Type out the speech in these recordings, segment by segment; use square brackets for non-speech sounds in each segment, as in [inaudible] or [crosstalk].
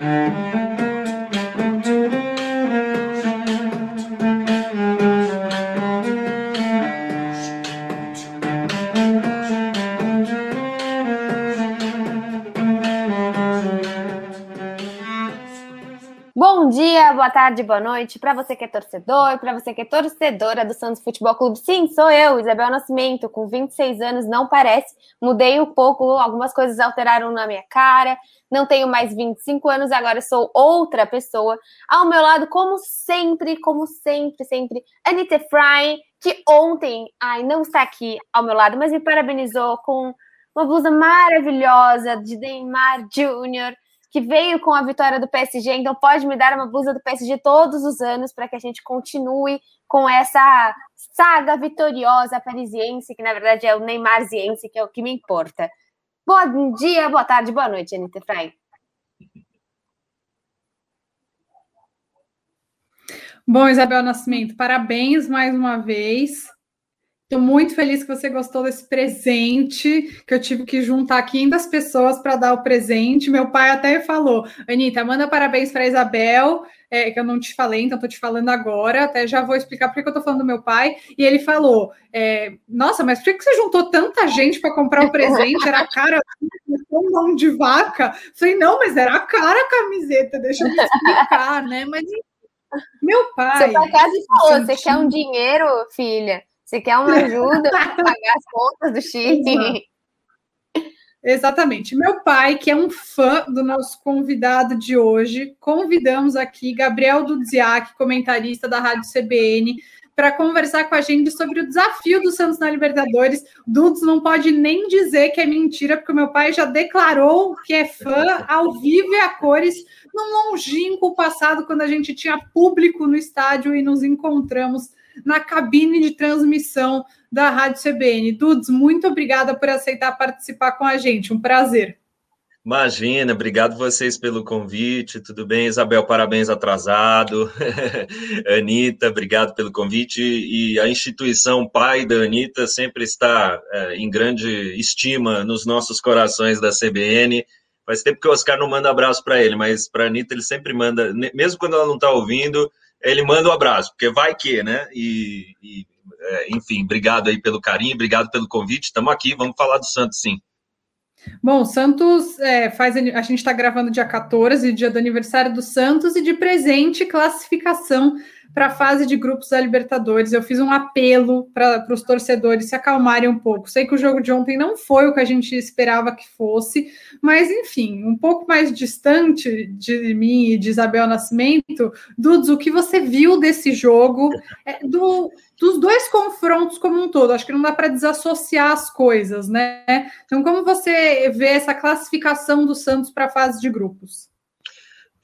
Bom tarde, boa noite para você que é torcedor, para você que é torcedora do Santos Futebol Clube. Sim, sou eu, Isabel Nascimento, com 26 anos, não parece. Mudei um pouco, algumas coisas alteraram na minha cara. Não tenho mais 25 anos, agora sou outra pessoa. Ao meu lado, como sempre, como sempre, sempre, Anitta Fry, que ontem, ai, não está aqui ao meu lado, mas me parabenizou com uma blusa maravilhosa de Neymar Jr., que veio com a vitória do PSG, então pode me dar uma blusa do PSG todos os anos para que a gente continue com essa saga vitoriosa parisiense, que na verdade é o Neymarziense, que é o que me importa. Bom dia, boa tarde, boa noite, Anitta Frey. Bom, Isabel Nascimento, parabéns mais uma vez. Estou muito feliz que você gostou desse presente, que eu tive que juntar 500 pessoas para dar o presente. Meu pai até falou: Anitta, manda parabéns para a Isabel, é, que eu não te falei, então estou te falando agora. Até já vou explicar por que eu estou falando do meu pai. E ele falou: é, Nossa, mas por que você juntou tanta gente para comprar o presente? Era cara, um mão de vaca. falei: Não, mas era cara a camiseta, deixa eu me explicar, né? Mas meu pai. Seu pai quase falou: Você quer um dinheiro, filha? Você quer uma ajuda para pagar as contas do [laughs] Chile? Exatamente. Meu pai, que é um fã do nosso convidado de hoje, convidamos aqui Gabriel Dudziak, comentarista da Rádio CBN, para conversar com a gente sobre o desafio do Santos na Libertadores. Dudes não pode nem dizer que é mentira, porque o meu pai já declarou que é fã ao vivo e a cores num longínquo passado, quando a gente tinha público no estádio e nos encontramos na cabine de transmissão da Rádio CBN. Dudes, muito obrigada por aceitar participar com a gente, um prazer. Imagina, obrigado vocês pelo convite. Tudo bem, Isabel? Parabéns atrasado. [laughs] Anitta, obrigado pelo convite. E a instituição pai da Anitta sempre está é, em grande estima nos nossos corações da CBN. Faz tempo que o Oscar não manda abraço para ele, mas para a Anitta ele sempre manda, mesmo quando ela não está ouvindo, ele manda um abraço, porque vai que, né? E, e é, enfim, obrigado aí pelo carinho, obrigado pelo convite. Estamos aqui, vamos falar do Santos, sim. Bom, Santos é, faz. A gente está gravando dia 14, dia do aniversário do Santos, e de presente, classificação para a fase de grupos da Libertadores. Eu fiz um apelo para os torcedores se acalmarem um pouco. Sei que o jogo de ontem não foi o que a gente esperava que fosse, mas enfim, um pouco mais distante de mim e de Isabel Nascimento, Dudes, o que você viu desse jogo, é, do, dos dois confrontos como um todo? Acho que não dá para desassociar as coisas, né? Então, como você vê essa classificação do Santos para a fase de grupos?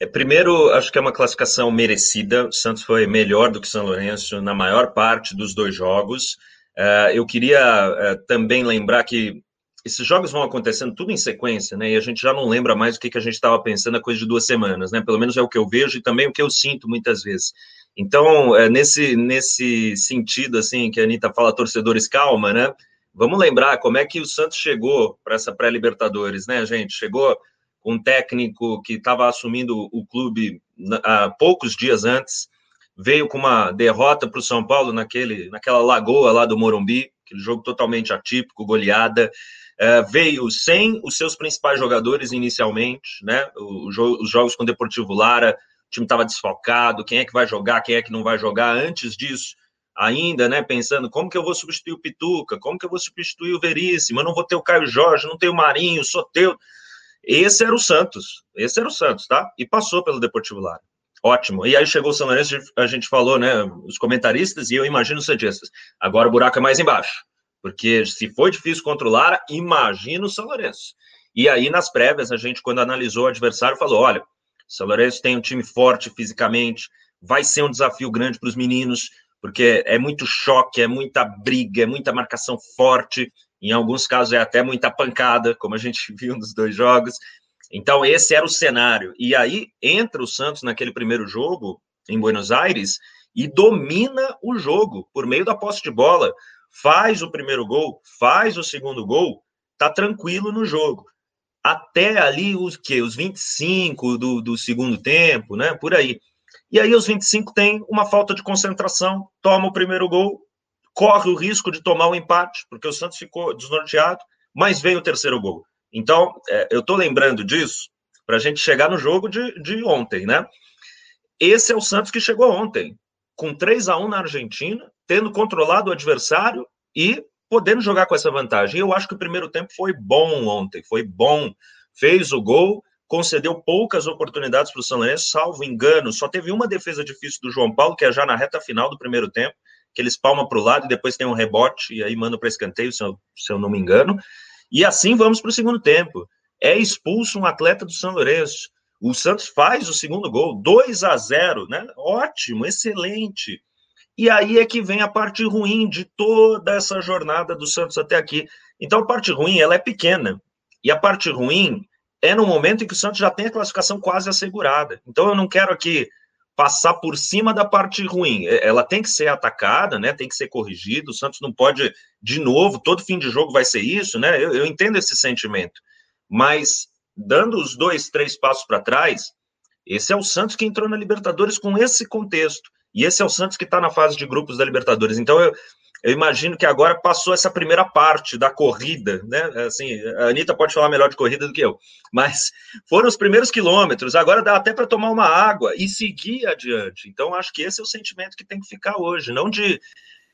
É, primeiro, acho que é uma classificação merecida. O Santos foi melhor do que o São Lourenço na maior parte dos dois jogos. Uh, eu queria uh, também lembrar que esses jogos vão acontecendo tudo em sequência, né? E a gente já não lembra mais o que, que a gente estava pensando há coisa de duas semanas, né? Pelo menos é o que eu vejo e também o que eu sinto muitas vezes. Então, é, nesse, nesse sentido, assim, que a Anitta fala, torcedores, calma, né? Vamos lembrar como é que o Santos chegou para essa pré-Libertadores, né, gente? Chegou um técnico que estava assumindo o clube há poucos dias antes, veio com uma derrota para o São Paulo naquele, naquela lagoa lá do Morumbi, aquele jogo totalmente atípico, goleada. É, veio sem os seus principais jogadores inicialmente, né? O, o, os jogos com o Deportivo Lara, o time estava desfalcado, quem é que vai jogar, quem é que não vai jogar. Antes disso, ainda, né? Pensando como que eu vou substituir o Pituca, como que eu vou substituir o Veríssimo, eu não vou ter o Caio Jorge, não tenho o Marinho, o Soteu. Esse era o Santos, esse era o Santos, tá? E passou pelo Deportivo Lara. Ótimo. E aí chegou o São Lourenço, a gente falou, né, os comentaristas, e eu imagino os Santistas. Agora o buraco é mais embaixo. Porque se foi difícil contra o Lara, imagina o São Lourenço. E aí, nas prévias, a gente, quando analisou o adversário, falou: olha, o São Lourenço tem um time forte fisicamente, vai ser um desafio grande para os meninos, porque é muito choque, é muita briga, é muita marcação forte. Em alguns casos é até muita pancada, como a gente [laughs] viu nos dois jogos. Então, esse era o cenário. E aí entra o Santos naquele primeiro jogo em Buenos Aires e domina o jogo por meio da posse de bola. Faz o primeiro gol, faz o segundo gol, tá tranquilo no jogo. até ali os que os 25 do, do segundo tempo, né? Por aí. E aí os 25 tem uma falta de concentração, toma o primeiro gol, corre o risco de tomar um empate, porque o Santos ficou desnorteado, mas veio o terceiro gol. Então, é, eu estou lembrando disso para a gente chegar no jogo de, de ontem, né? Esse é o Santos que chegou ontem, com 3 a 1 na Argentina, tendo controlado o adversário e podendo jogar com essa vantagem. Eu acho que o primeiro tempo foi bom ontem, foi bom. Fez o gol, concedeu poucas oportunidades para o São Lourenço, salvo engano, só teve uma defesa difícil do João Paulo, que é já na reta final do primeiro tempo, que eles palmam para o lado e depois tem um rebote, e aí mandam para escanteio, se eu, se eu não me engano. E assim vamos para o segundo tempo. É expulso um atleta do São Lourenço. O Santos faz o segundo gol, 2 a 0, né? Ótimo, excelente. E aí é que vem a parte ruim de toda essa jornada do Santos até aqui. Então, a parte ruim, ela é pequena. E a parte ruim é no momento em que o Santos já tem a classificação quase assegurada. Então, eu não quero aqui passar por cima da parte ruim. É, ela tem que ser atacada, né? Tem que ser corrigida. O Santos não pode, de novo, todo fim de jogo vai ser isso, né? Eu, eu entendo esse sentimento. Mas, dando os dois, três passos para trás, esse é o Santos que entrou na Libertadores com esse contexto. E esse é o Santos que está na fase de grupos da Libertadores. Então, eu, eu imagino que agora passou essa primeira parte da corrida, né? Assim, a Anitta pode falar melhor de corrida do que eu, mas foram os primeiros quilômetros, agora dá até para tomar uma água e seguir adiante. Então, acho que esse é o sentimento que tem que ficar hoje, não de,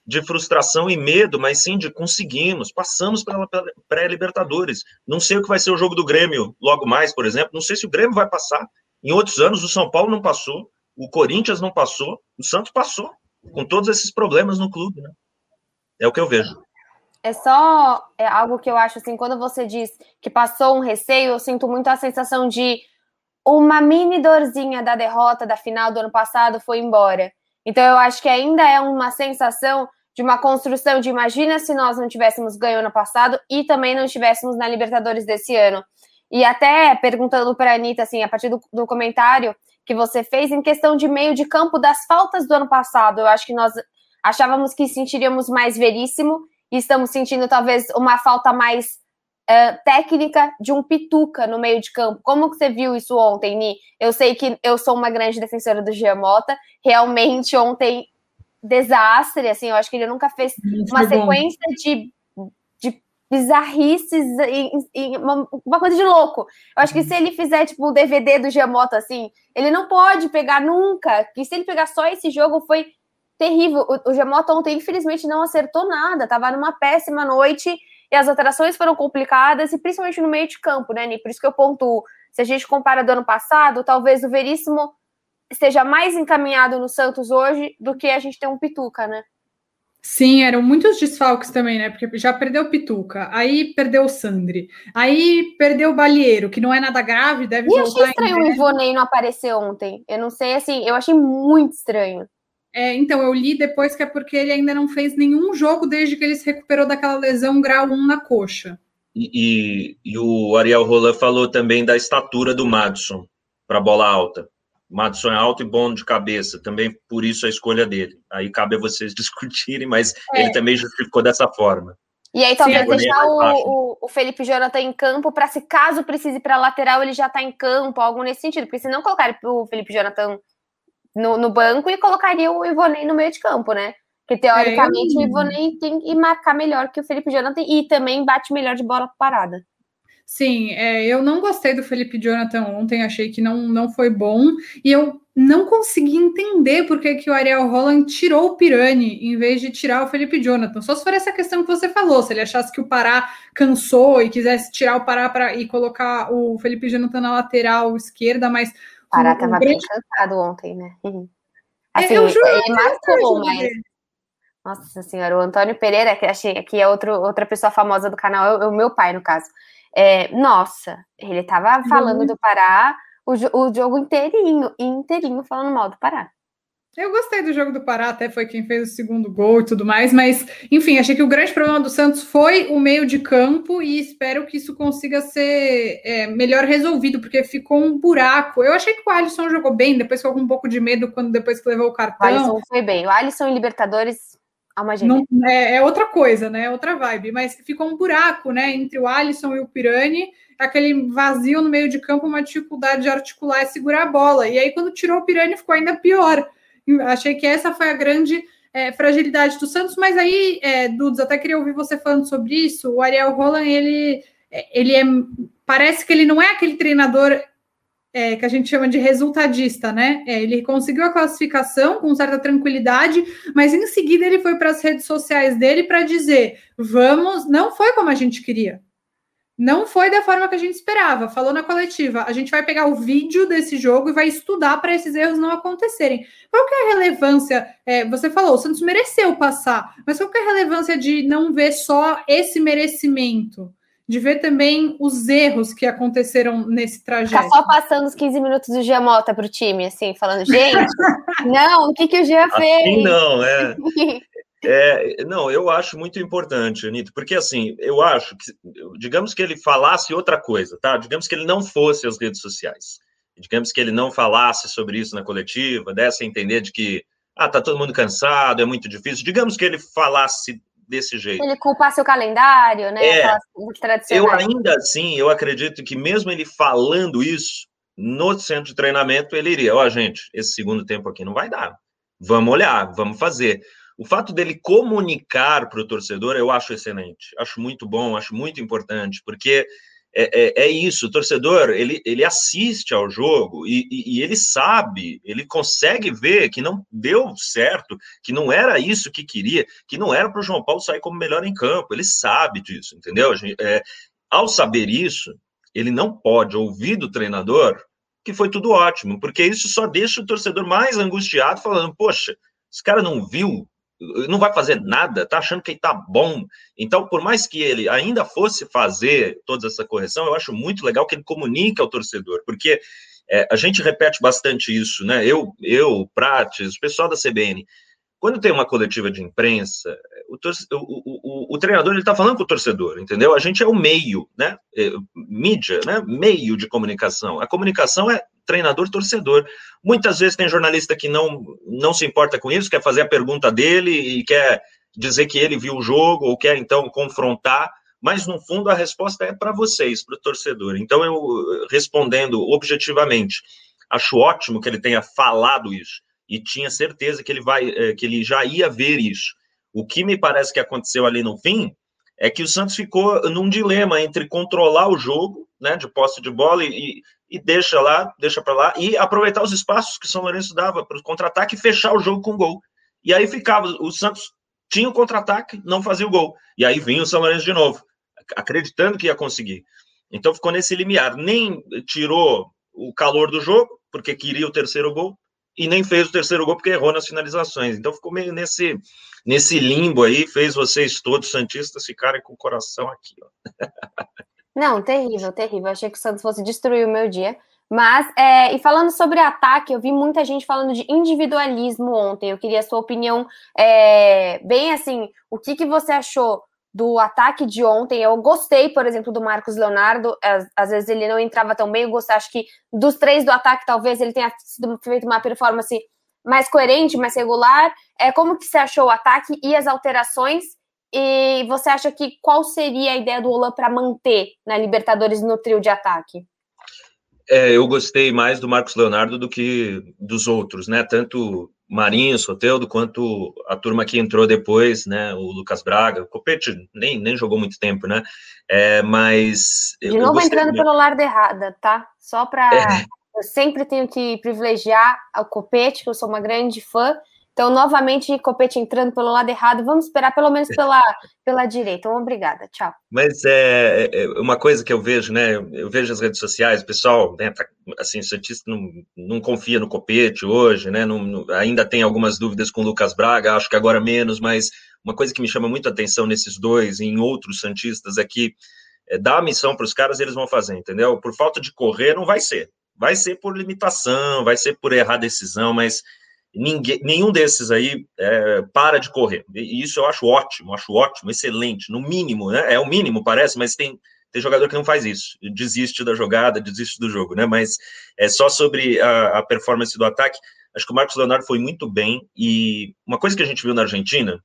de frustração e medo, mas sim de conseguimos, passamos pela pré-Libertadores. Não sei o que vai ser o jogo do Grêmio logo mais, por exemplo, não sei se o Grêmio vai passar. Em outros anos, o São Paulo não passou, o Corinthians não passou, o Santos passou, com todos esses problemas no clube, né? É o que eu vejo. É só é algo que eu acho assim, quando você diz que passou um receio, eu sinto muito a sensação de uma mini dorzinha da derrota da final do ano passado foi embora. Então eu acho que ainda é uma sensação de uma construção de imagina se nós não tivéssemos ganho ano passado e também não estivéssemos na Libertadores desse ano. E até perguntando para a Anitta, assim, a partir do, do comentário, que você fez em questão de meio de campo das faltas do ano passado. Eu acho que nós achávamos que sentiríamos mais veríssimo e estamos sentindo talvez uma falta mais uh, técnica de um pituca no meio de campo. Como que você viu isso ontem, Ni? Eu sei que eu sou uma grande defensora do Giamota. Realmente ontem desastre, assim, eu acho que ele nunca fez uma sequência de bizarrices e, e uma, uma, coisa de louco. Eu acho que se ele fizer, tipo, o DVD do Giamoto, assim, ele não pode pegar nunca. Que se ele pegar só esse jogo, foi terrível. O, o Giamoto ontem, infelizmente, não acertou nada. Tava numa péssima noite e as alterações foram complicadas, e principalmente no meio de campo, né, Ni? Por isso que eu pontuo. Se a gente compara do ano passado, talvez o Veríssimo esteja mais encaminhado no Santos hoje do que a gente tem um Pituca, né? Sim, eram muitos desfalques também, né? Porque já perdeu o Pituca, aí perdeu o Sandri, aí perdeu o Balieiro, que não é nada grave, deve e voltar. E achei estranho o Ivonei não aparecer ontem. Eu não sei, assim, eu achei muito estranho. É, então, eu li depois que é porque ele ainda não fez nenhum jogo desde que ele se recuperou daquela lesão grau 1 na coxa. E, e, e o Ariel Roland falou também da estatura do Madison para bola alta. Madison é alto e bom de cabeça, também por isso a escolha dele. Aí cabe a vocês [laughs] discutirem, mas é. ele também justificou dessa forma. E aí talvez Sim, deixar o, o, o, Felipe Jonathan em campo para se caso precise para lateral ele já está em campo, algo nesse sentido. Porque se não colocar o Felipe Jonathan no, no, banco e colocaria o Ivonei no meio de campo, né? Porque teoricamente eu... o Ivonei tem que marcar melhor que o Felipe Jonathan e também bate melhor de bola parada. Sim, é, eu não gostei do Felipe Jonathan ontem, achei que não, não foi bom, e eu não consegui entender por que, que o Ariel Holland tirou o Pirani em vez de tirar o Felipe Jonathan. Só se for essa questão que você falou, se ele achasse que o Pará cansou e quisesse tirar o Pará para e colocar o Felipe Jonathan na lateral esquerda, mas. O Pará estava bem cansado ontem, né? Uhum. [laughs] É, assim, eu juro, ele marcou, mas. Nossa senhora, o Antônio Pereira, que achei que é outro, outra pessoa famosa do canal, é o meu pai, no caso. É, nossa, ele tava falando uhum. do Pará o, o jogo inteirinho, inteirinho falando mal do Pará. Eu gostei do jogo do Pará, até foi quem fez o segundo gol e tudo mais, mas enfim, achei que o grande problema do Santos foi o meio de campo e espero que isso consiga ser é, melhor resolvido, porque ficou um buraco. Eu achei que o Alisson jogou bem, depois ficou com um pouco de medo quando depois que levou o cartão. O Alisson foi bem. O Alisson em Libertadores Alma gêmea. Não, é, é, outra coisa, né? É outra vibe. Mas ficou um buraco, né? Entre o Alisson e o Pirani, aquele vazio no meio de campo, uma dificuldade de articular e segurar a bola. E aí, quando tirou o Pirani, ficou ainda pior. Achei que essa foi a grande é, fragilidade do Santos, mas aí, é, Dudes, até queria ouvir você falando sobre isso. O Ariel Roland, ele, ele é. Parece que ele não é aquele treinador é, que a gente chama de resultadista, né? É, ele conseguiu a classificação com certa tranquilidade, mas em seguida ele foi para as redes sociais dele para dizer: vamos, não foi como a gente queria. Não foi da forma que a gente esperava. Falou na coletiva: a gente vai pegar o vídeo desse jogo e vai estudar para esses erros não acontecerem. Qual que é a relevância? É, você falou, o Santos mereceu passar, mas qual que é a relevância de não ver só esse merecimento? de ver também os erros que aconteceram nesse trajeto. Ficar só passando os 15 minutos do Gia Mota para o time, assim, falando, gente, [laughs] não, o que, que o Gia assim fez? Assim não, é. [laughs] É, não, eu acho muito importante, Anitta, porque assim, eu acho que, digamos que ele falasse outra coisa, tá? Digamos que ele não fosse às redes sociais. Digamos que ele não falasse sobre isso na coletiva, desse a entender de que, ah, tá todo mundo cansado, é muito difícil. Digamos que ele falasse desse jeito. Ele culpasse o calendário, né? É, eu ainda assim, eu acredito que mesmo ele falando isso, no centro de treinamento, ele iria, ó, oh, gente, esse segundo tempo aqui não vai dar. Vamos olhar, vamos fazer. O fato dele comunicar para o torcedor, eu acho excelente, acho muito bom, acho muito importante, porque é, é, é, isso, o torcedor, ele, ele assiste ao jogo e, e, e, ele sabe, ele consegue ver que não deu certo, que não era isso que queria, que não era para o João Paulo sair como melhor em campo, ele sabe disso, entendeu? É, ao saber isso, ele não pode ouvir do treinador que foi tudo ótimo, porque isso só deixa o torcedor mais angustiado, falando, poxa, esse cara não viu não vai fazer nada, tá achando que ele tá bom. Então, por mais que ele ainda fosse fazer toda essa correção, eu acho muito legal que ele comunique ao torcedor, porque é, a gente repete bastante isso, né? Eu, eu, Prates, o pessoal da CBN, quando tem uma coletiva de imprensa, o, o, o, o treinador está falando com o torcedor, entendeu? A gente é o meio, né? É, mídia, né? Meio de comunicação. A comunicação é treinador-torcedor. Muitas vezes tem jornalista que não, não se importa com isso, quer fazer a pergunta dele e quer dizer que ele viu o jogo ou quer então confrontar, mas no fundo a resposta é para vocês, para o torcedor. Então eu respondendo objetivamente, acho ótimo que ele tenha falado isso e tinha certeza que ele vai, eh, que ele já ia ver isso. O que me parece que aconteceu ali no fim é que o Santos ficou num dilema entre controlar o jogo, né, de posse de bola e, e deixa lá, deixa para lá e aproveitar os espaços que São Lourenço dava para o contra-ataque e fechar o jogo com gol. E aí ficava, o Santos tinha o contra-ataque, não fazia o gol. E aí vinha o São Lourenço de novo, acreditando que ia conseguir. Então ficou nesse limiar, nem tirou o calor do jogo, porque queria o terceiro gol, e nem fez o terceiro gol porque errou nas finalizações. Então ficou meio nesse, nesse limbo aí, fez vocês todos santistas ficarem com o coração aqui. Ó. [laughs] Não, terrível, terrível. achei que o Santos fosse destruir o meu dia. Mas, é, e falando sobre ataque, eu vi muita gente falando de individualismo ontem. Eu queria a sua opinião, é, bem assim, o que, que você achou do ataque de ontem. Eu gostei, por exemplo, do Marcos Leonardo. Às, às, vezes ele não entrava tão bem. Eu gostei, acho que dos três do ataque, talvez ele tenha sido, feito uma performance mais coerente, mais regular. É, como que você achou o ataque e as alterações? E você acha que qual seria a ideia do Olan para manter na Libertadores no trio de ataque? É, eu gostei mais do Marcos Leonardo do que dos outros, né? Tanto Marinho, Soteldo, quanto a turma que entrou depois, né? O Lucas Braga, o Copete nem, nem jogou muito tempo, né? É, mas. De novo entrando muito. pelo lado errado, tá? Só para. É. Eu sempre tenho que privilegiar o Copete, que eu sou uma grande fã, então, novamente, Copete entrando pelo lado errado. Vamos esperar pelo menos pela, pela direita. Então, obrigada. Tchau. Mas é, é, uma coisa que eu vejo, né? Eu vejo as redes sociais, o pessoal, né, tá, assim, o Santista não, não confia no Copete hoje, né? Não, não, ainda tem algumas dúvidas com o Lucas Braga, acho que agora menos, mas uma coisa que me chama muito a atenção nesses dois e em outros Santistas é que é, dá a missão para os caras eles vão fazer, entendeu? Por falta de correr, não vai ser. Vai ser por limitação, vai ser por errar decisão, mas ninguém, nenhum desses aí é, para de correr. E isso eu acho ótimo, acho ótimo, excelente, no mínimo, né? É o mínimo, parece, mas tem, tem jogador que não faz isso, desiste da jogada, desiste do jogo, né? Mas é só sobre a, a performance do ataque. Acho que o Marcos Leonardo foi muito bem. E uma coisa que a gente viu na Argentina,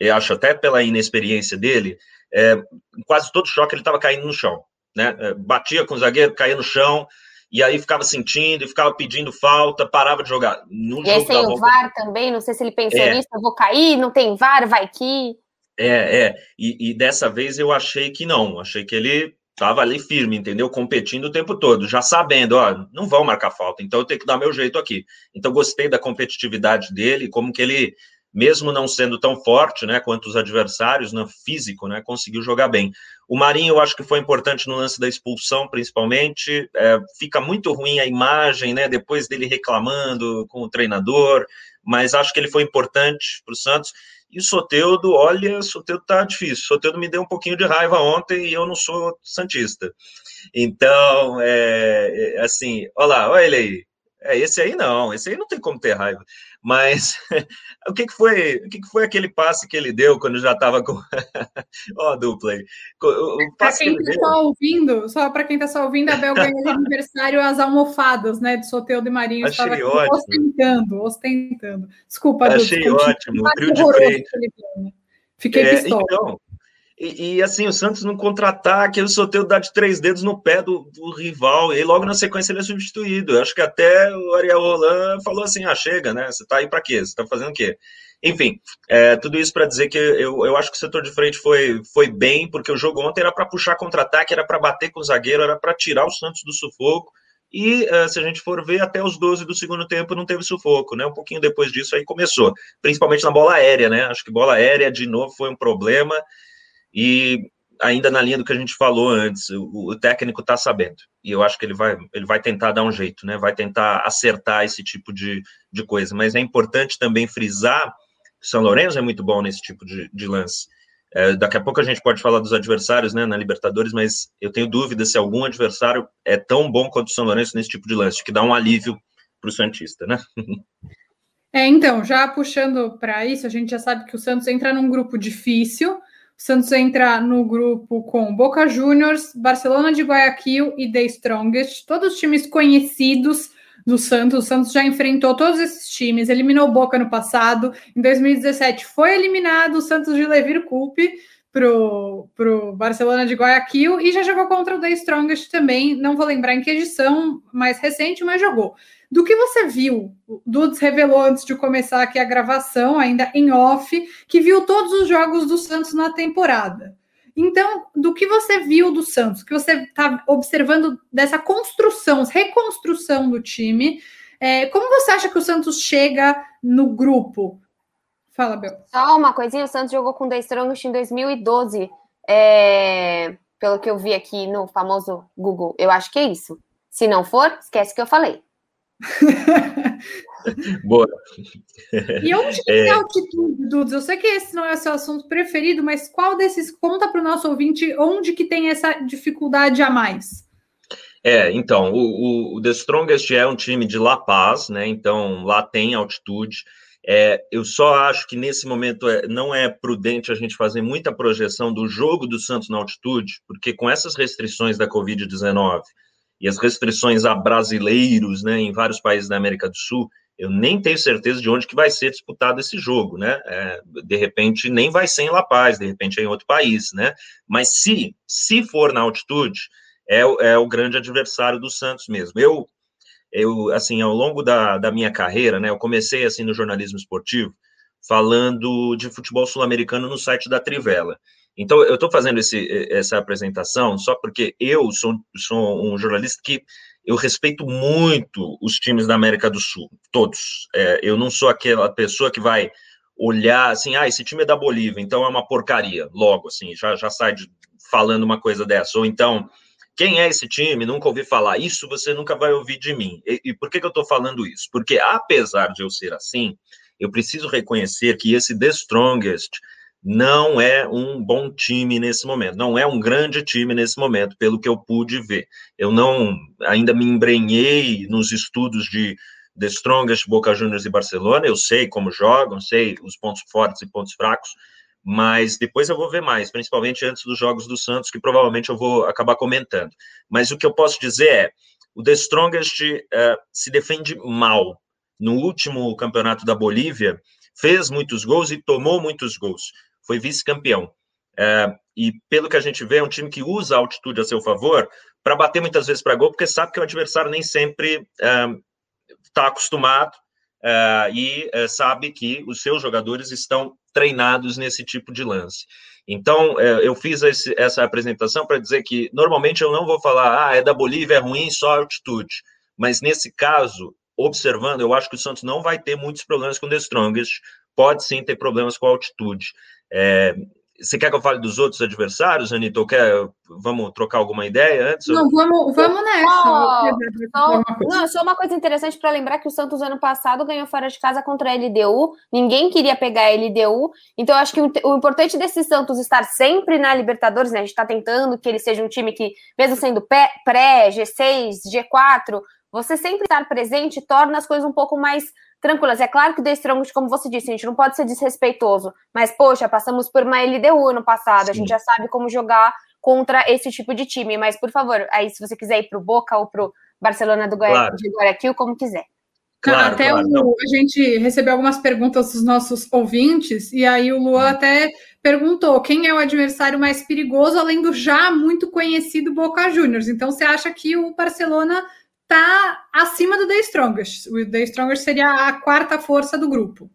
eu acho até pela inexperiência dele, é, quase todo choque ele estava caindo no chão, né? É, batia com o zagueiro, caía no chão, e aí ficava sentindo, e ficava pedindo falta, parava de jogar. No e aí sem o VAR também, não sei se ele pensou é. nisso, eu vou cair, não tem VAR, vai que... É, é, e, e dessa vez eu achei que não, achei que ele estava ali firme, entendeu? Competindo o tempo todo, já sabendo, ó, não vão marcar falta, então eu tenho que dar meu jeito aqui. Então gostei da competitividade dele, como que ele, mesmo não sendo tão forte, né, quanto os adversários, no físico, né, conseguiu jogar bem. O Marinho, eu acho que foi importante no lance da expulsão, principalmente. É, fica muito ruim a imagem, né, depois dele reclamando com o treinador, mas acho que ele foi importante para o Santos. E o Soteudo, olha, o Soteudo tá difícil. O Soteudo me deu um pouquinho de raiva ontem e eu não sou santista. Então, é, é assim, olha lá, olha ele aí. É, esse aí não, esse aí não tem como ter raiva. Mas [laughs] o que, que foi? O que, que foi aquele passe que ele deu quando já estava com. [laughs] Ó, oh, dupla aí. Para quem está só ouvindo, só para quem está só ouvindo, a Bel ganhou de aniversário as almofadas, né? De Soteudo e Marinho. Achei estava ótimo. ostentando, ostentando. Desculpa, Achei Dudu, ótimo. Trio de. Né? Fiquei é, pistola. Então, e, assim, o Santos no contra-ataque, o sorteio dá de três dedos no pé do, do, rival, e logo na sequência ele é substituído. Eu acho que até o Ariel Roland falou assim: ah, chega, né? Você tá aí para quê? Você tá fazendo o quê? Enfim, é, tudo isso para dizer que eu, eu acho que o setor de frente foi, foi bem, porque o jogo ontem era para puxar contra-ataque, era para bater com o zagueiro, era para tirar o Santos do sufoco. E uh, se a gente for ver, até os 12 do segundo tempo não teve sufoco, né? Um pouquinho depois disso aí começou, principalmente na bola aérea, né? Acho que bola aérea de novo foi um problema. E ainda na linha do que a gente falou antes, o, o técnico está sabendo. E eu acho que ele vai, ele vai tentar dar um jeito, né? Vai tentar acertar esse tipo de, de coisa. Mas é importante também frisar que o São Lourenço é muito bom nesse tipo de, de lance. É, daqui a pouco a gente pode falar dos adversários, né, na Libertadores, mas eu tenho dúvida se algum adversário é tão bom quanto o São Lourenço nesse tipo de lance, que dá um alívio para o Santista, né? [laughs] É, então, já puxando para isso, a gente já sabe que o Santos entra num grupo difícil, Santos entra no grupo com Boca Juniors, Barcelona de Guayaquil e The Strongest, todos times conhecidos do Santos. O Santos já enfrentou todos esses times, eliminou Boca no passado. Em 2017 foi eliminado o Santos de Levir Coupe pro, pro Barcelona de Guayaquil e já jogou contra o The Strongest também. Não vou lembrar em que edição mais recente, mas jogou. Do que você viu, o Dudes revelou antes de começar aqui a gravação, ainda em off, que viu todos os jogos do Santos na temporada. Então, do que você viu do Santos, que você está observando dessa construção, reconstrução do time, é, como você acha que o Santos chega no grupo? Fala, Bel. Só uma coisinha, o Santos jogou com The Strongest em 2012. É, pelo que eu vi aqui no famoso Google, eu acho que é isso. Se não for, esquece que eu falei. [laughs] Boa. E onde que é... tem altitude, Dudes? Eu sei que esse não é o seu assunto preferido, mas qual desses conta para o nosso ouvinte onde que tem essa dificuldade a mais? É, então, o, o, The Strongest é um time de La Paz, né? Então lá tem altitude. É, eu só acho que nesse momento é, não é prudente a gente fazer muita projeção do jogo do Santos na altitude, porque com essas restrições da Covid-19 e as restrições a brasileiros, né, em vários países da América do Sul, eu nem tenho certeza de onde que vai ser disputado esse jogo, né? É, de repente nem vai ser em La Paz, de repente é em outro país, né? Mas se se for na altitude, é, é o grande adversário do Santos mesmo. Eu eu assim ao longo da, da minha carreira, né? Eu comecei assim no jornalismo esportivo falando de futebol sul-americano no site da Trivela. Então, eu estou fazendo esse, essa apresentação só porque eu sou, sou, um jornalista que eu respeito muito os times da América do Sul, todos. É, eu não sou aquela pessoa que vai olhar assim, ah, esse time é da Bolívia, então é uma porcaria, logo, assim, já, já sai de, falando uma coisa dessa. Ou então, quem é esse time? Nunca ouvi falar. Isso você nunca vai ouvir de mim. E, e por que, que eu estou falando isso? Porque, apesar de eu ser assim, eu preciso reconhecer que esse The Strongest não é um bom time nesse momento, não é um grande time nesse momento, pelo que eu pude ver. Eu não ainda me embrenhei nos estudos de The Strongest, Boca Juniors e Barcelona, eu sei como jogam, sei os pontos fortes e pontos fracos, mas depois eu vou ver mais, principalmente antes dos jogos do Santos, que provavelmente eu vou acabar comentando. Mas o que eu posso dizer é, o The Strongest uh, se defende mal. No último campeonato da Bolívia, fez muitos gols e tomou muitos gols. Foi vice-campeão. É, e pelo que a gente vê, é um time que usa a altitude a seu favor para bater muitas vezes para gol, porque sabe que o adversário nem sempre está é, acostumado é, e é, sabe que os seus jogadores estão treinados nesse tipo de lance. Então, é, eu fiz esse, essa apresentação para dizer que normalmente eu não vou falar, ah, é da Bolívia, é ruim, só altitude. Mas nesse caso, observando, eu acho que o Santos não vai ter muitos problemas com o The Strongest, pode sim ter problemas com a altitude. É, você quer que eu fale dos outros adversários, Anitta? Ou quer, vamos trocar alguma ideia antes? Não, vamos, vamos nessa. Oh, só, não, só uma coisa interessante para lembrar que o Santos ano passado ganhou fora de casa contra a LDU. Ninguém queria pegar a LDU. Então, eu acho que o, o importante desse Santos estar sempre na Libertadores, né? A gente está tentando que ele seja um time que, mesmo sendo pré, G6, G4, você sempre estar presente torna as coisas um pouco mais tranquilas. É claro que o The Strongest, como você disse, a gente não pode ser desrespeitoso, mas, poxa, passamos por uma LDU no passado, Sim. a gente já sabe como jogar contra esse tipo de time. Mas, por favor, aí se você quiser ir para o Boca ou para o Barcelona do claro. de Guayaquil, como quiser. Claro, até claro, o, a gente recebeu algumas perguntas dos nossos ouvintes, e aí o Luan hum. até perguntou quem é o adversário mais perigoso, além do já muito conhecido Boca Juniors. Então, você acha que o Barcelona está acima do The Strongest. O The Strongest seria a quarta força do grupo.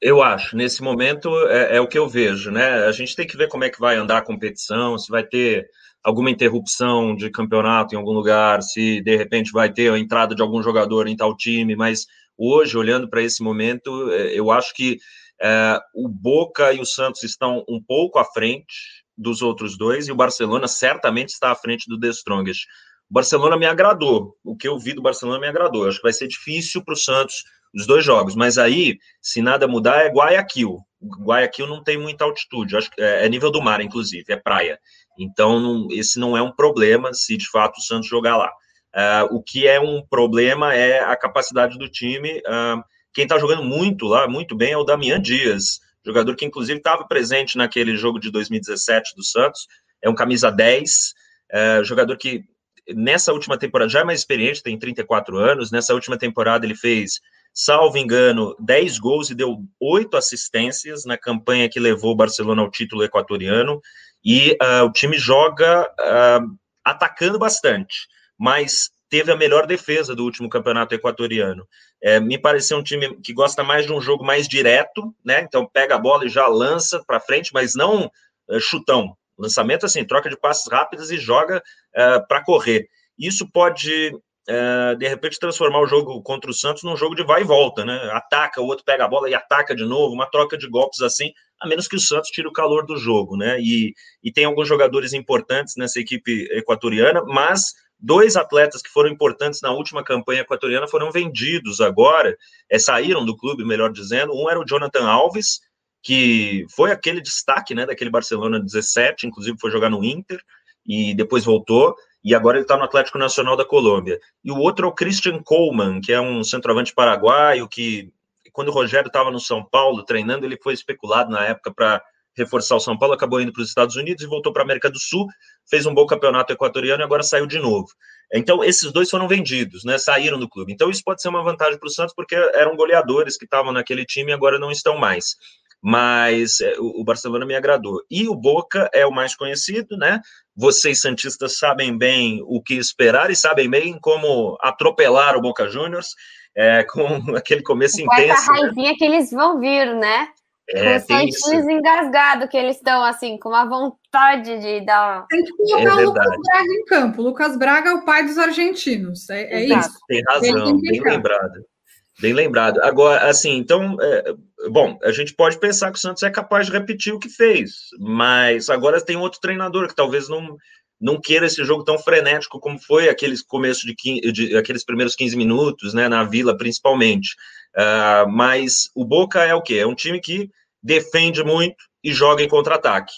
Eu acho, nesse momento é, é, o que eu vejo, né? A gente tem que ver como é que vai andar a competição, se vai ter alguma interrupção de campeonato em algum lugar, se de repente vai ter a entrada de algum jogador em tal time, mas hoje, olhando para esse momento, é, eu acho que é, o Boca e o Santos estão um pouco à frente dos outros dois, e o Barcelona certamente está à frente do The Strongest. O Barcelona me agradou. O que eu vi do Barcelona me agradou. Eu acho que vai ser difícil para o Santos os dois jogos. Mas aí, se nada mudar, é Guayaquil. Guayaquil não tem muita altitude. Acho que é, é nível do mar, inclusive, é praia. Então, não, esse não é um problema se de fato o Santos jogar lá. Uh, o que é um problema é a capacidade do time. Uh, quem está jogando muito lá, muito bem, é o Damian Dias, jogador que inclusive estava presente naquele jogo de 2017 do Santos. É um camisa 10, uh, jogador que nessa última temporada já é mais experiente, tem 34 anos. Nessa última temporada ele fez, salvo engano, 10 gols e deu 8 assistências na campanha que levou o Barcelona ao título equatoriano. E uh, o time joga uh, atacando bastante, mas teve a melhor defesa do último campeonato equatoriano. É, me pareceu um time que gosta mais de um jogo mais direto, né? Então pega a bola e já lança para frente, mas não uh, chutão. Lançamento assim, troca de passes rápidos e joga uh, para correr. Isso pode, uh, de repente, transformar o jogo contra o Santos num jogo de vai e volta, né? Ataca, o outro pega a bola e ataca de novo, uma troca de golpes assim, a menos que o Santos tire o calor do jogo, né? E, e tem alguns jogadores importantes nessa equipe equatoriana, mas dois atletas que foram importantes na última campanha equatoriana foram vendidos agora, é, saíram do clube, melhor dizendo. Um era o Jonathan Alves, que foi aquele destaque, né, daquele Barcelona 17, inclusive foi jogar no Inter e depois voltou, e agora ele está no Atlético Nacional da Colômbia. E o outro é o Christian Coleman, que é um centroavante paraguaio que, quando o Rogério estava no São Paulo treinando, ele foi especulado na época para reforçar o São Paulo, acabou indo para os Estados Unidos e voltou para a América do Sul, fez um bom campeonato equatoriano e agora saiu de novo. Então, esses dois foram vendidos, né? Saíram do clube. Então, isso pode ser uma vantagem para o Santos, porque eram goleadores que estavam naquele time e agora não estão mais mas é, o Barcelona me agradou. E o Boca é o mais conhecido, né? Vocês santistas sabem bem o que esperar e sabem bem como atropelar o Boca Juniors é, [laughs] com aquele começo com intenso. Essa raivinha né? que eles vão vir, né? É, com o Santos engasgado que eles estão assim, com uma vontade de dar. Tem que colocar é o Lucas Braga em campo. O Lucas Braga é o pai dos argentinos. É, é isso. Tem razão, bem lembrado. Bem lembrado. Agora, assim, então, é, bom, a gente pode pensar que o Santos é capaz de repetir o que fez, mas agora tem outro treinador que talvez não, não queira esse jogo tão frenético como foi aqueles começo de, 15, de aqueles primeiros 15 minutos, né, na Vila principalmente. Uh, mas o Boca é o quê? É um time que defende muito e joga em contra-ataque.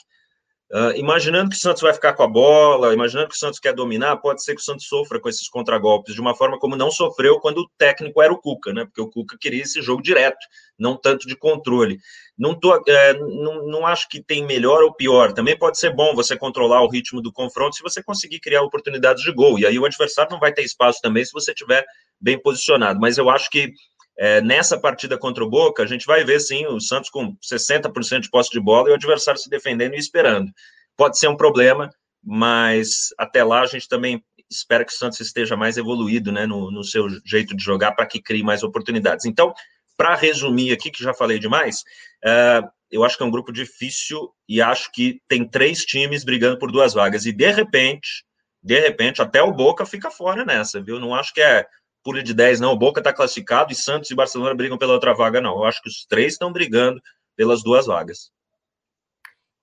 Uh, imaginando que o Santos vai ficar com a bola, imaginando que o Santos quer dominar, pode ser que o Santos sofra com esses contragolpes de uma forma como não sofreu quando o técnico era o Cuca, né? Porque o Cuca queria esse jogo direto, não tanto de controle. Não, tô, é, não, não acho que tem melhor ou pior. Também pode ser bom você controlar o ritmo do confronto se você conseguir criar oportunidades de gol. E aí o adversário não vai ter espaço também se você estiver bem posicionado. Mas eu acho que é, nessa partida contra o Boca, a gente vai ver sim o Santos com 60% de posse de bola e o adversário se defendendo e esperando. Pode ser um problema, mas até lá a gente também espera que o Santos esteja mais evoluído né, no, no seu jeito de jogar para que crie mais oportunidades. Então, para resumir aqui, que já falei demais, uh, eu acho que é um grupo difícil e acho que tem três times brigando por duas vagas. E de repente, de repente, até o Boca fica fora nessa, viu? Não acho que é pula de 10, não. O Boca está classificado e Santos e Barcelona brigam pela outra vaga, não. Eu acho que os três estão brigando pelas duas vagas.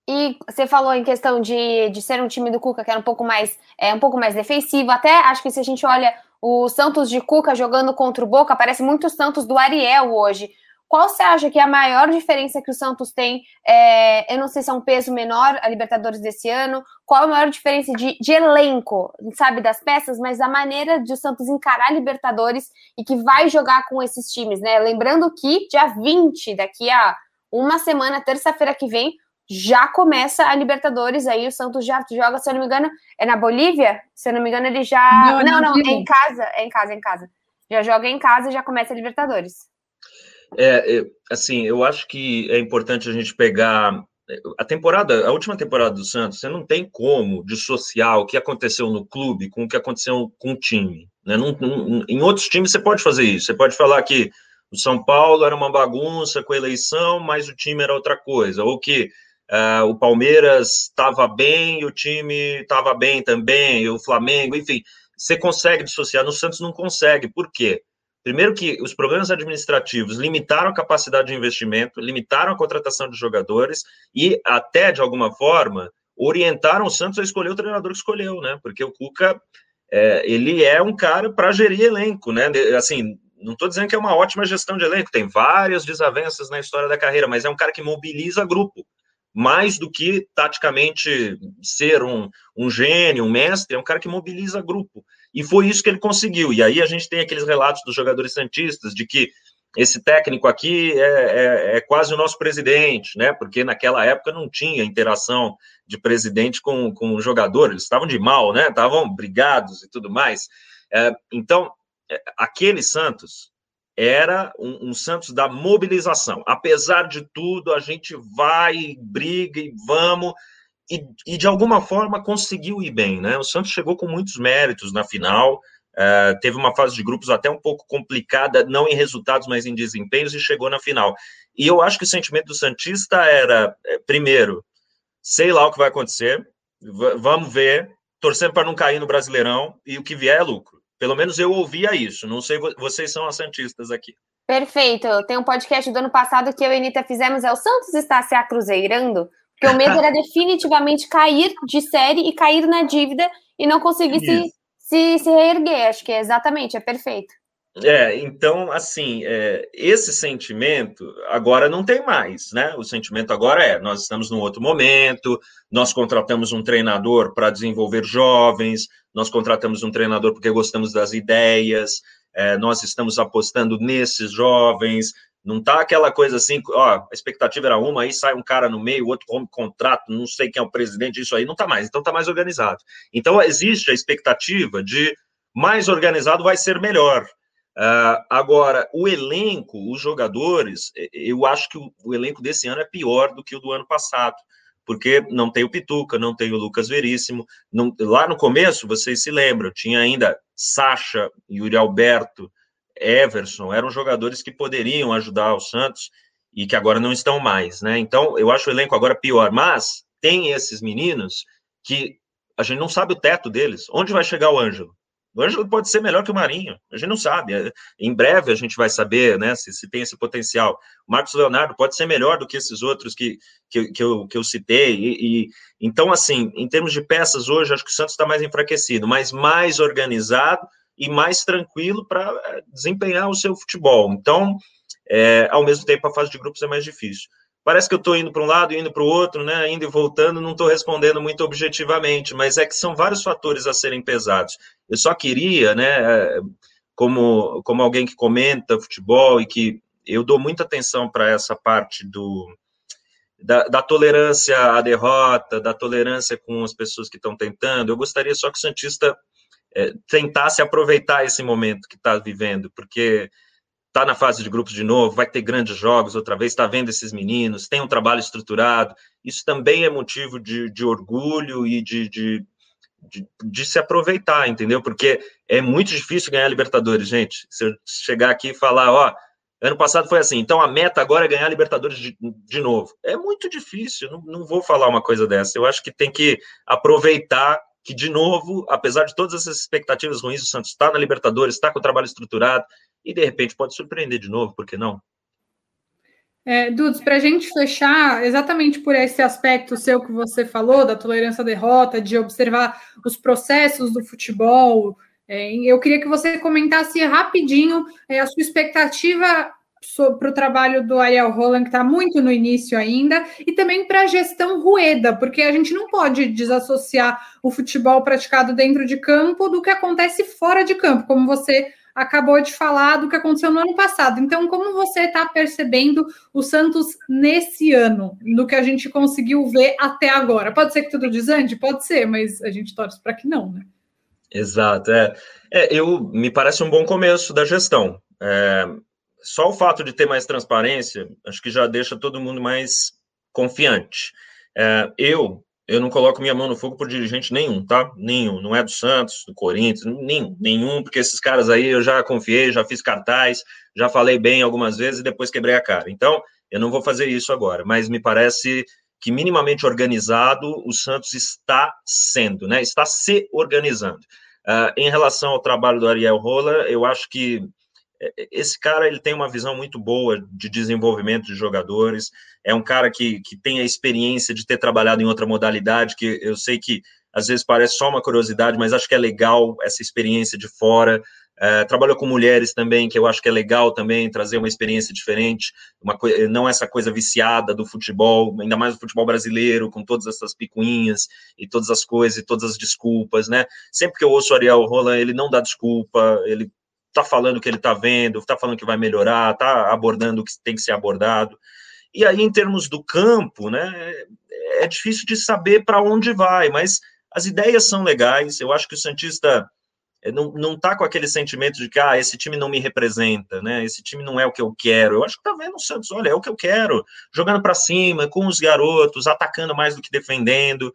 E você falou em questão de, de ser um time do Cuca que era um pouco mais é, um pouco mais defensivo. Até acho que se a gente olha o Santos de Cuca jogando contra o Boca, parece muito o Santos do Ariel hoje. Qual você acha que é a maior diferença que o Santos tem? É, eu não sei se é um peso menor a Libertadores desse ano. Qual a maior diferença de, de elenco? sabe das peças, mas da maneira de o Santos encarar a Libertadores e que vai jogar com esses times, né? Lembrando que dia 20, daqui a uma semana, terça-feira que vem, já começa a Libertadores, aí o Santos já joga, se eu não me engano, é na Bolívia? Se eu não me engano, ele já. Não, não, não, é em casa, é em casa, é em casa. Já joga em casa e já começa a Libertadores. É, é, assim, eu acho que é importante a gente pegar a temporada, a última temporada do Santos, você não tem como dissociar o que aconteceu no clube com o que aconteceu com o time. Né? Em outros times você pode fazer isso. Você pode falar que o São Paulo era uma bagunça com a eleição, mas o time era outra coisa. Ou que Uh, o Palmeiras estava bem, e o time estava bem também, o Flamengo, enfim, você consegue dissociar. No Santos não consegue, por quê? Primeiro que os problemas administrativos limitaram a capacidade de investimento, limitaram a contratação de jogadores e até, de alguma forma, orientaram o Santos a escolher o treinador que escolheu, né? Porque o Cuca, é, ele é um cara para gerir elenco, né? Assim, não estou dizendo que é uma ótima gestão de elenco, tem várias desavenças na história da carreira, mas é um cara que mobiliza grupo mais do que taticamente ser um, um gênio, um mestre, é um cara que mobiliza grupo. E foi isso que ele conseguiu. E aí a gente tem aqueles relatos dos jogadores santistas de que esse técnico aqui é, é, é, quase o nosso presidente, né? Porque naquela época não tinha interação de presidente com, com o jogador, eles estavam de mal, né? Estavam brigados e tudo mais. É, então, é, aquele Santos era um, um, Santos da mobilização. Apesar de tudo, a gente vai, briga e vamos, e, e, de alguma forma conseguiu ir bem, né? O Santos chegou com muitos méritos na final, uh, teve uma fase de grupos até um pouco complicada, não em resultados, mas em desempenhos, e chegou na final. E eu acho que o sentimento do Santista era, é, primeiro, sei lá o que vai acontecer, vamos ver, torcendo para não cair no Brasileirão, e o que vier é lucro. Pelo menos eu ouvia isso. Não sei, vocês são as Santistas aqui. Perfeito. Tem um podcast do ano passado que eu e a Anitta fizemos, é o Santos está se acruzeirando, porque o medo [laughs] era definitivamente cair de série e cair na dívida e não conseguir se, se, se reerguer. Acho que é exatamente, é perfeito. É, então, assim, é, esse sentimento agora não tem mais, né? O sentimento agora é: nós estamos num outro momento, nós contratamos um treinador para desenvolver jovens, nós contratamos um treinador porque gostamos das ideias, é, nós estamos apostando nesses jovens. Não tá aquela coisa assim, ó, a expectativa era uma, aí sai um cara no meio, outro rompe contrato, não sei quem é o presidente, isso aí não tá mais, então tá mais organizado. Então existe a expectativa de mais organizado vai ser melhor. Uh, agora, o elenco, os jogadores, eu acho que o, o, elenco desse ano é pior do que o do ano passado, porque não tem o Pituca, não tem o Lucas Veríssimo. Não, lá no começo, vocês se lembram, tinha ainda Sacha, Yuri Alberto, Everson, eram jogadores que poderiam ajudar o Santos e que agora não estão mais, né? Então, eu acho o elenco agora pior, mas tem esses meninos que a gente não sabe o teto deles. Onde vai chegar o Ângelo? O Ângelo pode ser melhor que o Marinho, a gente não sabe. É, em breve a gente vai saber né, se, se tem esse potencial. O Marcos Leonardo pode ser melhor do que esses outros que, que, que, eu, que eu citei. E, e, então, assim, em termos de peças, hoje acho que o Santos está mais enfraquecido, mas mais organizado e mais tranquilo para é, desempenhar o seu futebol. Então, é, ao mesmo tempo, a fase de grupos é mais difícil parece que eu estou indo para um lado indo para o outro, né? Indo e voltando, não estou respondendo muito objetivamente, mas é que são vários fatores a serem pesados. Eu só queria, né? Como, como alguém que comenta futebol e que eu dou muita atenção para essa parte do da, da, tolerância à derrota, da tolerância com as pessoas que estão tentando. Eu gostaria só que o Santista é, tentasse aproveitar esse momento que está vivendo, porque tá na fase de grupos de novo, vai ter grandes jogos outra vez, está vendo esses meninos, tem um trabalho estruturado. Isso também é motivo de, de orgulho e de, de, de, de, se aproveitar, entendeu? Porque é muito difícil ganhar Libertadores, gente. Se eu chegar aqui e falar, ó, ano passado foi assim, então a meta agora é ganhar Libertadores de, de novo. É muito difícil, não, não vou falar uma coisa dessa. Eu acho que tem que aproveitar que, de novo, apesar de todas essas expectativas ruins, o Santos está na Libertadores, está com o trabalho estruturado, e de repente pode surpreender de novo, por que não? É, Dudes, para a gente fechar, exatamente por esse aspecto seu que você falou, da tolerância à derrota, de observar os processos do futebol, é, eu queria que você comentasse rapidinho é, a sua expectativa para o trabalho do Ariel Roland, que está muito no início ainda, e também para a gestão Rueda, porque a gente não pode desassociar o futebol praticado dentro de campo do que acontece fora de campo, como você acabou de falar do que aconteceu no ano passado. Então, como você está percebendo o Santos nesse ano, no que a gente conseguiu ver até agora? Pode ser que tudo desande? Pode ser, mas a gente torce para que não, né? Exato. É, é, eu me parece um bom começo da gestão. É, só o fato de ter mais transparência, acho que já deixa todo mundo mais confiante. É, eu eu não coloco minha mão no fogo por dirigente nenhum, tá? Nenhum. Não é do Santos, do Corinthians, nenhum, nenhum, porque esses caras aí eu já confiei, já fiz cartaz, já falei bem algumas vezes e depois quebrei a cara. Então, eu não vou fazer isso agora, mas me parece que minimamente organizado o Santos está sendo, né? Está se organizando. Uh, em relação ao trabalho do Ariel Rola, eu acho que esse cara ele tem uma visão muito boa de desenvolvimento de jogadores. É um cara que, que tem a experiência de ter trabalhado em outra modalidade, que eu sei que às vezes parece só uma curiosidade, mas acho que é legal essa experiência de fora. É, trabalhou com mulheres também, que eu acho que é legal também trazer uma experiência diferente, uma não essa coisa viciada do futebol, ainda mais do futebol brasileiro, com todas essas picuinhas e todas as coisas e todas as desculpas, né? Sempre que eu ouço o Ariel Roland, ele não dá desculpa, ele está falando o que ele está vendo, está falando que vai melhorar, está abordando o que tem que ser abordado. E aí, em termos do campo, né, é difícil de saber para onde vai, mas as ideias são legais. Eu acho que o Santista eh, não está com aquele sentimento de que ah, esse time não me representa, né? Esse time não é o que eu quero. Eu acho que tá vendo o Santos, olha, é o que eu quero, jogando para cima, com os garotos, atacando mais do que defendendo.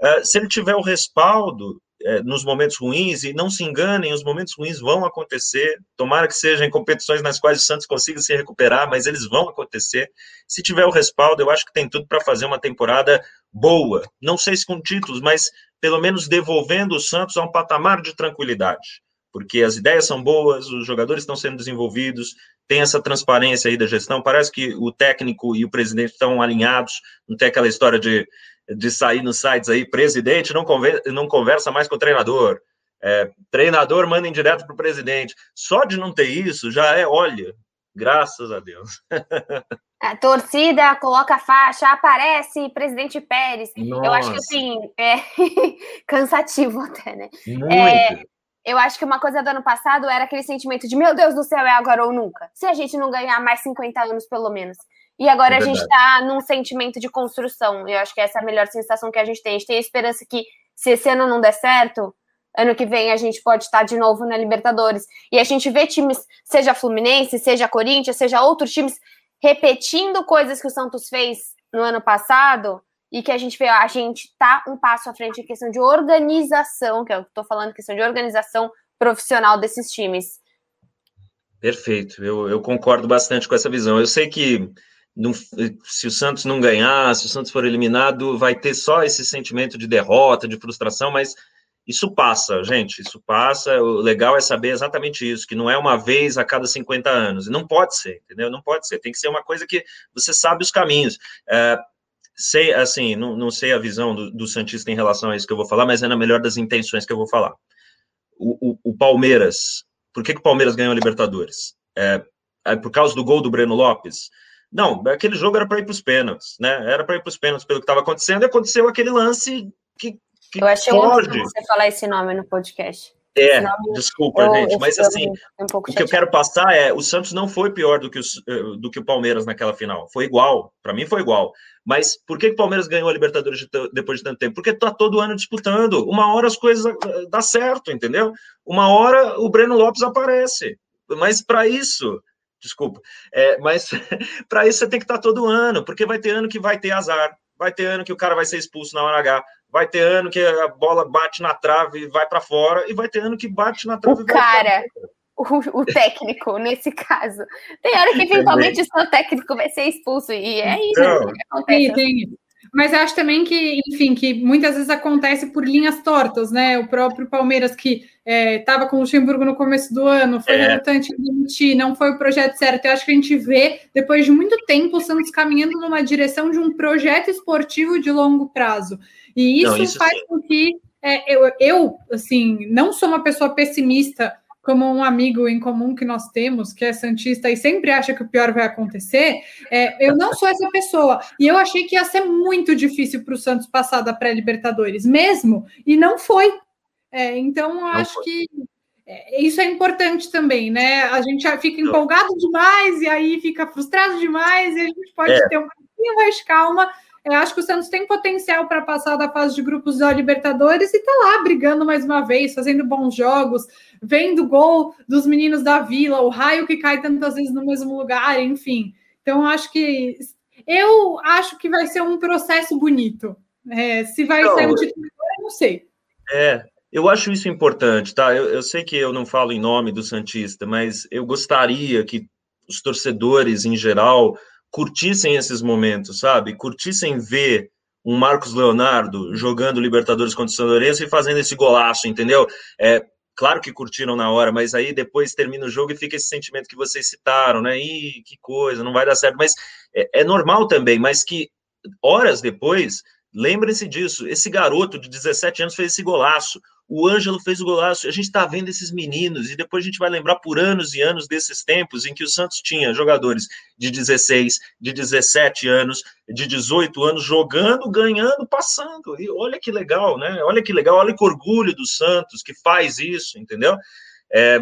Uh, se ele tiver o respaldo, é, nos momentos ruins, e não se enganem, os momentos ruins vão acontecer, tomara que sejam competições nas quais o Santos consiga se recuperar, mas eles vão acontecer. Se tiver o respaldo, eu acho que tem tudo para fazer uma temporada boa, não sei se com títulos, mas pelo menos devolvendo o Santos a um patamar de tranquilidade, porque as ideias são boas, os jogadores estão sendo desenvolvidos, tem essa transparência aí da gestão, parece que o técnico e o presidente estão alinhados, não tem aquela história de de sair nos sites aí, presidente não, conversa, não conversa mais com o treinador, é, treinador manda em direto para o presidente. Só de não ter isso já é, olha, graças a Deus. [laughs] A torcida coloca a faixa, aparece presidente Pérez. Nossa. Eu acho que assim, é [laughs] cansativo até, né? Muito. É, eu acho que uma coisa do ano passado era aquele sentimento de meu Deus do céu, é agora ou nunca. Se a gente não ganhar mais 50 anos, pelo menos. E agora é a gente está num sentimento de construção. Eu acho que essa é a melhor sensação que a gente tem. A gente tem a esperança que, se esse ano não der certo, ano que vem a gente pode estar de novo na Libertadores. E a gente vê times, seja Fluminense, seja Corinthians, seja outros times, repetindo coisas que o Santos fez no ano passado e que a gente vê, a gente tá um passo à frente em questão de organização, que é eu estou falando, questão de organização profissional desses times. Perfeito, eu, eu concordo bastante com essa visão. Eu sei que não, se o Santos não ganhar, se o Santos for eliminado, vai ter só esse sentimento de derrota, de frustração, mas isso passa, gente, isso passa. O legal é saber exatamente isso, que não é uma vez a cada 50 anos. Não pode ser, entendeu? Não pode ser. Tem que ser uma coisa que você sabe os caminhos. É, sei, assim, não, não sei a visão do, do Santista em relação a isso que eu vou falar, mas é na melhor das intenções que eu vou falar. O, o, o Palmeiras, por que, que o Palmeiras ganhou a Libertadores? É, é por causa do gol do Breno Lopes? Não, aquele jogo era para ir para os pênaltis, né? Era para ir para os pênaltis pelo que estava acontecendo, e aconteceu aquele lance que, que Eu achei foge. você falar esse nome no podcast. É, desculpa, eu, gente, eu, mas assim, um o que eu quero passar é, o Santos não foi pior do que, o, eh, do que o Palmeiras naquela final, foi igual, para mim foi igual, mas por que, o Palmeiras ganhou a Libertadores de, depois de tanto tempo? Porque tá todo ano disputando, uma hora as coisas eh, dá certo, entendeu? Uma hora o Breno Lopes aparece, mas para isso desculpa. É, mas [laughs] para isso você tem que estar todo ano, porque vai ter ano que vai ter azar, vai ter ano que o cara vai ser expulso na hora H, vai ter ano que a bola bate na trave e vai para fora, e vai ter ano que bate na trave o e vai cara. O, o, técnico, nesse caso. Tem hora que eventualmente o seu técnico vai ser expulso, e é isso então, que acontece. Tem, tem. Mas acho também que, enfim, que muitas vezes acontece por linhas tortas, né? O próprio Palmeiras que estava é, com o Luxemburgo no começo do ano, foi é. relutante em demitir, não foi o projeto certo. Eu acho que a gente vê, depois de muito tempo, o Santos caminhando numa direção de um projeto esportivo de longo prazo. E isso, não, isso faz sim. com que é, eu, eu, assim, não sou uma pessoa pessimista como um amigo em comum que nós temos, que é Santista e sempre acha que o pior vai acontecer, é, eu não sou essa pessoa. E eu achei que ia ser muito difícil para o Santos passar da pré-Libertadores, mesmo, e não foi. É, então, acho que é, isso é importante também, né? A gente fica empolgado demais e aí fica frustrado demais, e a gente pode é. ter um pouquinho mais calma eu acho que o Santos tem potencial para passar da fase de grupos da Libertadores e tá lá brigando mais uma vez, fazendo bons jogos, vendo gol dos meninos da Vila, o raio que cai tantas vezes no mesmo lugar, enfim. Então, acho que eu acho que vai ser um processo bonito. É, se vai não, ser um título, eu não sei. É, eu acho isso importante, tá? Eu, eu sei que eu não falo em nome do Santista, mas eu gostaria que os torcedores em geral curtissem esses momentos, sabe? Curtissem ver um Marcos Leonardo jogando Libertadores contra o São Lourenço e fazendo esse golaço, entendeu? É, claro que curtiram na hora, mas aí depois termina o jogo e fica esse sentimento que vocês citaram, né? Ih, que coisa, não vai dar certo. Mas é, é normal também, mas que horas depois, lembrem-se disso, esse garoto de 17 anos fez esse golaço o Ângelo fez o golaço. A gente está vendo esses meninos, e depois a gente vai lembrar por anos e anos desses tempos em que o Santos tinha jogadores de 16, de 17 anos, de 18 anos, jogando, ganhando, passando. E olha que legal, né? Olha que legal, olha que orgulho do Santos que faz isso, entendeu? É,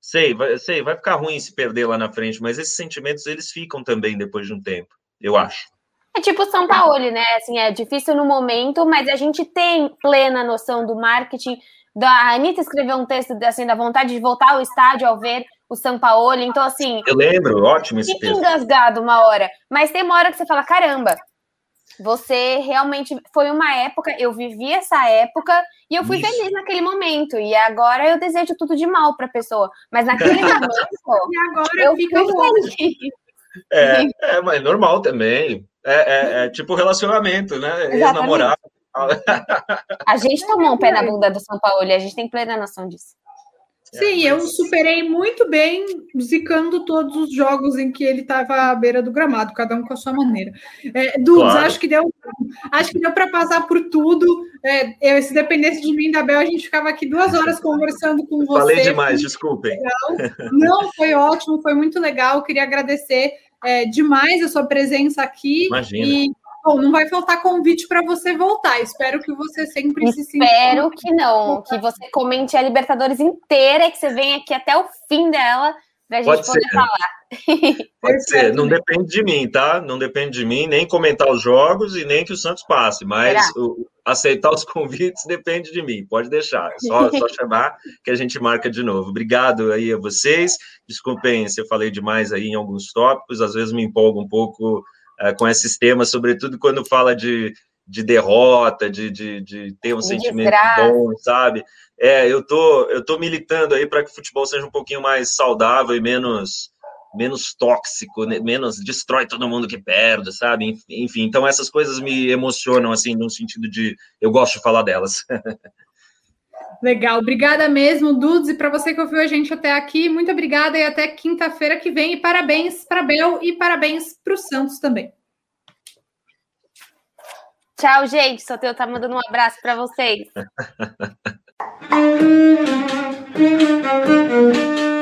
sei, vai, sei, vai ficar ruim se perder lá na frente, mas esses sentimentos eles ficam também depois de um tempo, eu acho. É tipo São Paulo, né? Assim, é difícil no momento, mas a gente tem plena noção do marketing. Da, a Anitta escreveu um texto assim, da vontade de voltar ao estádio ao ver o São Paulo. Então, assim. Eu lembro, ótimo esse fica texto. engasgado uma hora. Mas tem uma hora que você fala: caramba, você realmente foi uma época, eu vivi essa época e eu fui Isso. feliz naquele momento. E agora eu desejo tudo de mal para a pessoa. Mas naquele [laughs] momento, e agora eu fico feliz. É, é, mas normal também. É, é, é tipo relacionamento, né? Ex-namorado. [laughs] A gente tomou um pé na bunda do São Paulo e a gente tem plena noção disso. Sim, eu superei muito bem zicando todos os jogos em que ele estava à beira do gramado, cada um com a sua maneira. É, Dudes, claro. acho que deu, acho que deu para passar por tudo. É, eu, se dependesse de mim da Bel, a gente ficava aqui duas horas conversando com você. Falei demais, desculpem. Não, foi ótimo, foi muito legal. Queria agradecer é, demais a sua presença aqui. Imagina. E, bom, não vai faltar convite para você voltar. Espero que você sempre Espero se sinta. Espero que não. Que você comente a Libertadores inteira, que você venha aqui até o fim dela para a gente Pode poder ser. falar. [laughs] Pode ser, não depende de mim, tá? Não depende de mim, nem comentar os jogos e nem que o Santos passe, mas o, aceitar os [laughs] convites depende de mim, pode deixar, é só, só [laughs] chamar que a gente marca de novo. Obrigado aí a vocês, desculpem se eu falei demais aí em alguns tópicos, às vezes me empolgo um pouco uh, com esses temas, sobretudo quando fala de, de derrota, de, de, de ter um de sentimento desgraça. bom, sabe? É, eu tô, eu tô militando aí para que o futebol seja um pouquinho mais saudável e menos menos tóxico, né, menos destrói todo mundo que perde, sabe? Enfim, então essas coisas me emocionam, assim, no sentido de eu gosto de falar delas. [laughs] Legal, obrigada mesmo, Dudes, e para você que ouviu a gente até aqui, muito obrigada e até quinta-feira que vem. E parabéns para Bel e parabéns para o Santos também. Tchau, gente. Só eu tá mandando um abraço para vocês. [laughs]